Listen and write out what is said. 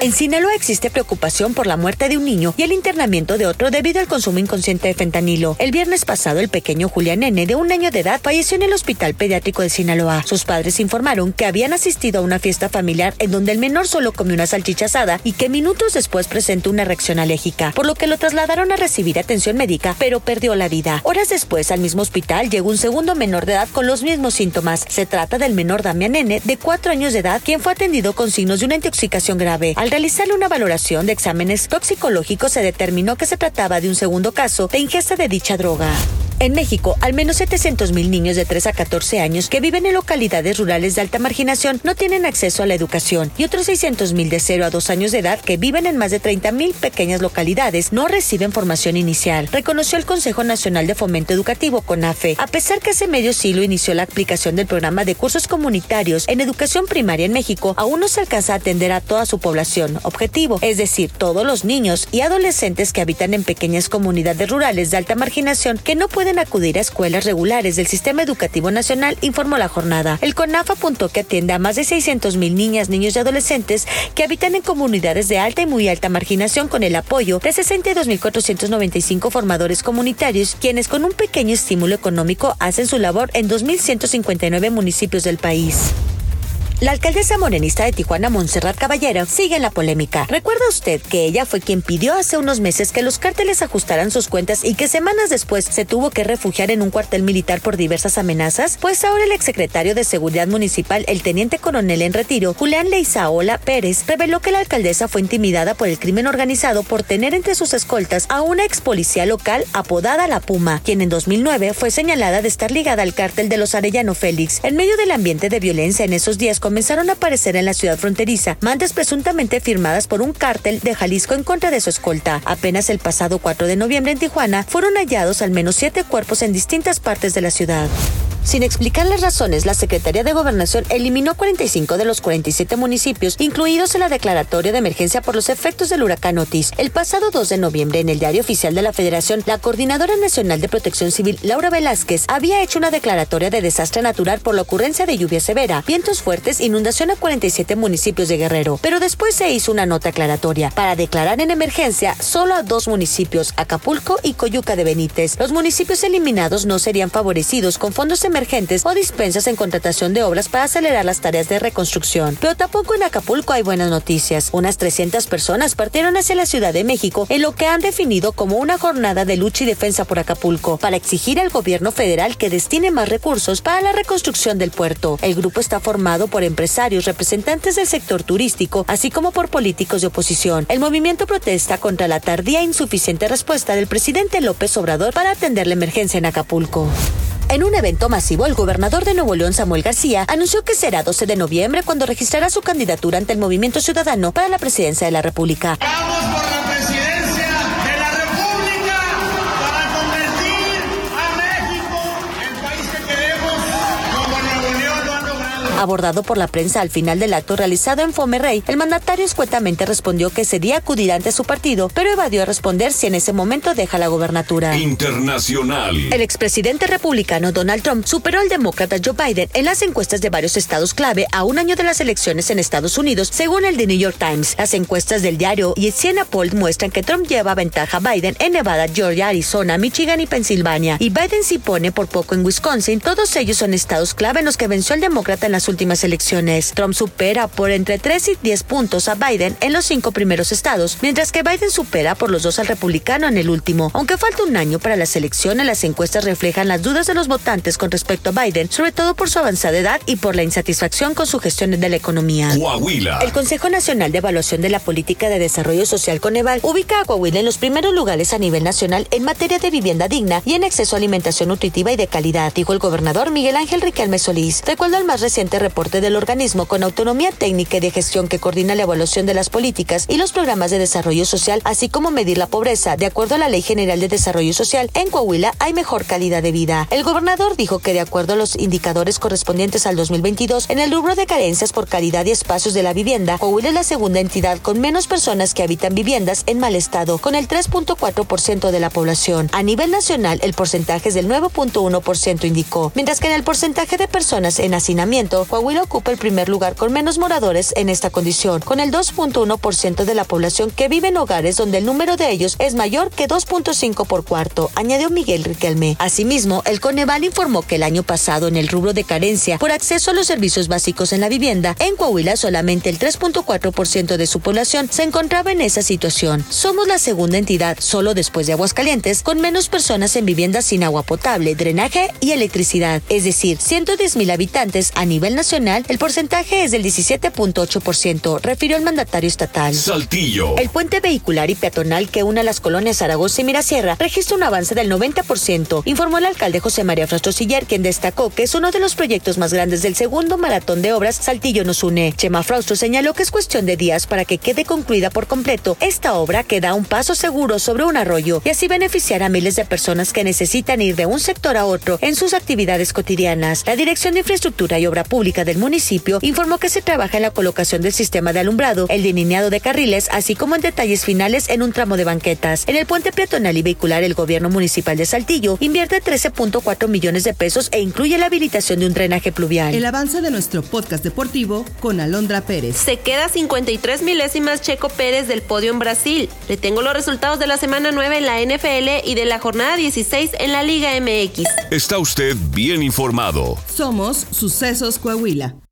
En Sinaloa existe preocupación por la muerte de un niño y el internamiento de otro debido al consumo inconsciente de fentanilo. El viernes pasado, el pequeño Julián N., de un año de edad, falleció en el Hospital Pediátrico de Sinaloa. Sus padres informaron que habían asistido a una fiesta familiar en donde el menor solo comió una salchicha asada y que minutos después presentó una reacción alérgica, por lo que lo trasladaron a recibir atención médica, pero perdió la vida. Horas después, al mismo hospital, llegó un segundo menor de edad con los mismos síntomas. Se trata del menor Damián N., de cuatro años de edad, quien fue atendido con signos de una intoxicación grave. Realizarle una valoración de exámenes toxicológicos se determinó que se trataba de un segundo caso de ingesta de dicha droga. En México, al menos 700 mil niños de 3 a 14 años que viven en localidades rurales de alta marginación no tienen acceso a la educación y otros 600 mil de 0 a 2 años de edad que viven en más de 30 mil pequeñas localidades no reciben formación inicial, reconoció el Consejo Nacional de Fomento Educativo, CONAFE. A pesar que hace medio siglo inició la aplicación del programa de cursos comunitarios en educación primaria en México, aún no se alcanza a atender a toda su población objetivo, es decir, todos los niños y adolescentes que habitan en pequeñas comunidades rurales de alta marginación que no pueden acudir a escuelas regulares del Sistema Educativo Nacional, informó la jornada. El CONAF apuntó que atiende a más de 600 mil niñas, niños y adolescentes que habitan en comunidades de alta y muy alta marginación con el apoyo de 62.495 formadores comunitarios, quienes con un pequeño estímulo económico hacen su labor en 2.159 municipios del país. La alcaldesa morenista de Tijuana, Montserrat Caballero, sigue en la polémica. ¿Recuerda usted que ella fue quien pidió hace unos meses que los cárteles ajustaran sus cuentas y que semanas después se tuvo que refugiar en un cuartel militar por diversas amenazas? Pues ahora el exsecretario de Seguridad Municipal, el teniente coronel en retiro, Julián Leizaola Pérez, reveló que la alcaldesa fue intimidada por el crimen organizado por tener entre sus escoltas a una ex policía local apodada La Puma, quien en 2009 fue señalada de estar ligada al cártel de los Arellano Félix. En medio del ambiente de violencia en esos días, comenzaron a aparecer en la ciudad fronteriza mandas presuntamente firmadas por un cártel de Jalisco en contra de su escolta. Apenas el pasado 4 de noviembre en Tijuana fueron hallados al menos siete cuerpos en distintas partes de la ciudad. Sin explicar las razones, la Secretaría de Gobernación eliminó 45 de los 47 municipios incluidos en la declaratoria de emergencia por los efectos del huracán Otis. El pasado 2 de noviembre, en el Diario Oficial de la Federación, la Coordinadora Nacional de Protección Civil, Laura Velázquez, había hecho una declaratoria de desastre natural por la ocurrencia de lluvia severa, vientos fuertes, inundación a 47 municipios de Guerrero. Pero después se hizo una nota aclaratoria para declarar en emergencia solo a dos municipios, Acapulco y Coyuca de Benítez. Los municipios eliminados no serían favorecidos con fondos emergentes o dispensas en contratación de obras para acelerar las tareas de reconstrucción. Pero tampoco en Acapulco hay buenas noticias. Unas 300 personas partieron hacia la Ciudad de México en lo que han definido como una jornada de lucha y defensa por Acapulco para exigir al gobierno federal que destine más recursos para la reconstrucción del puerto. El grupo está formado por empresarios, representantes del sector turístico, así como por políticos de oposición. El movimiento protesta contra la tardía e insuficiente respuesta del presidente López Obrador para atender la emergencia en Acapulco. En un evento masivo, el gobernador de Nuevo León, Samuel García, anunció que será 12 de noviembre cuando registrará su candidatura ante el Movimiento Ciudadano para la presidencia de la República. Vamos Abordado por la prensa al final del acto realizado en Fomerrey, el mandatario escuetamente respondió que ese día acudirá ante su partido, pero evadió responder si en ese momento deja la gobernatura. Internacional. El expresidente republicano Donald Trump superó al demócrata Joe Biden en las encuestas de varios estados clave a un año de las elecciones en Estados Unidos, según el The New York Times. Las encuestas del diario y Siena Poll muestran que Trump lleva ventaja a Biden en Nevada, Georgia, Arizona, Michigan y Pensilvania, y Biden se pone por poco en Wisconsin. Todos ellos son estados clave en los que venció al demócrata en las últimas elecciones. Trump supera por entre 3 y 10 puntos a Biden en los cinco primeros estados, mientras que Biden supera por los dos al republicano en el último. Aunque falta un año para las elecciones, las encuestas reflejan las dudas de los votantes con respecto a Biden, sobre todo por su avanzada edad y por la insatisfacción con su gestión de la economía. Coahuila. El Consejo Nacional de Evaluación de la Política de Desarrollo Social Coneval ubica a Coahuila en los primeros lugares a nivel nacional en materia de vivienda digna y en acceso a alimentación nutritiva y de calidad, dijo el gobernador Miguel Ángel Riquelme Solís. Recuerdo el más reciente reciente reporte del organismo con autonomía técnica y de gestión que coordina la evaluación de las políticas y los programas de desarrollo social, así como medir la pobreza. De acuerdo a la Ley General de Desarrollo Social, en Coahuila hay mejor calidad de vida. El gobernador dijo que de acuerdo a los indicadores correspondientes al 2022, en el rubro de carencias por calidad y espacios de la vivienda, Coahuila es la segunda entidad con menos personas que habitan viviendas en mal estado, con el 3.4% de la población. A nivel nacional, el porcentaje es del 9.1%, indicó, mientras que en el porcentaje de personas en hacinamiento, Coahuila ocupa el primer lugar con menos moradores en esta condición, con el 2.1% de la población que vive en hogares donde el número de ellos es mayor que 2.5 por cuarto, añadió Miguel Riquelme. Asimismo, el Coneval informó que el año pasado en el rubro de carencia por acceso a los servicios básicos en la vivienda, en Coahuila solamente el 3.4% de su población se encontraba en esa situación. Somos la segunda entidad, solo después de Aguascalientes, con menos personas en viviendas sin agua potable, drenaje y electricidad, es decir, 110 mil habitantes a nivel nacional, el porcentaje es del 17.8%, refirió el mandatario estatal. Saltillo. El puente vehicular y peatonal que une las colonias Zaragoza y Mirasierra registra un avance del 90%, informó el alcalde José María Frastro Siller, quien destacó que es uno de los proyectos más grandes del segundo maratón de obras Saltillo nos une. Chema Frastro señaló que es cuestión de días para que quede concluida por completo esta obra que da un paso seguro sobre un arroyo y así beneficiar a miles de personas que necesitan ir de un sector a otro en sus actividades cotidianas. La Dirección de Infraestructura y Obra Pública del municipio informó que se trabaja en la colocación del sistema de alumbrado, el delineado de carriles, así como en detalles finales en un tramo de banquetas. En el puente peatonal y vehicular, el gobierno municipal de Saltillo invierte 13.4 millones de pesos e incluye la habilitación de un drenaje pluvial. El avance de nuestro podcast deportivo con Alondra Pérez. Se queda 53 milésimas Checo Pérez del podio en Brasil. Le tengo los resultados de la semana 9 en la NFL y de la jornada 16 en la Liga MX. Está usted bien informado. Somos Sucesos Coahuila. Huila.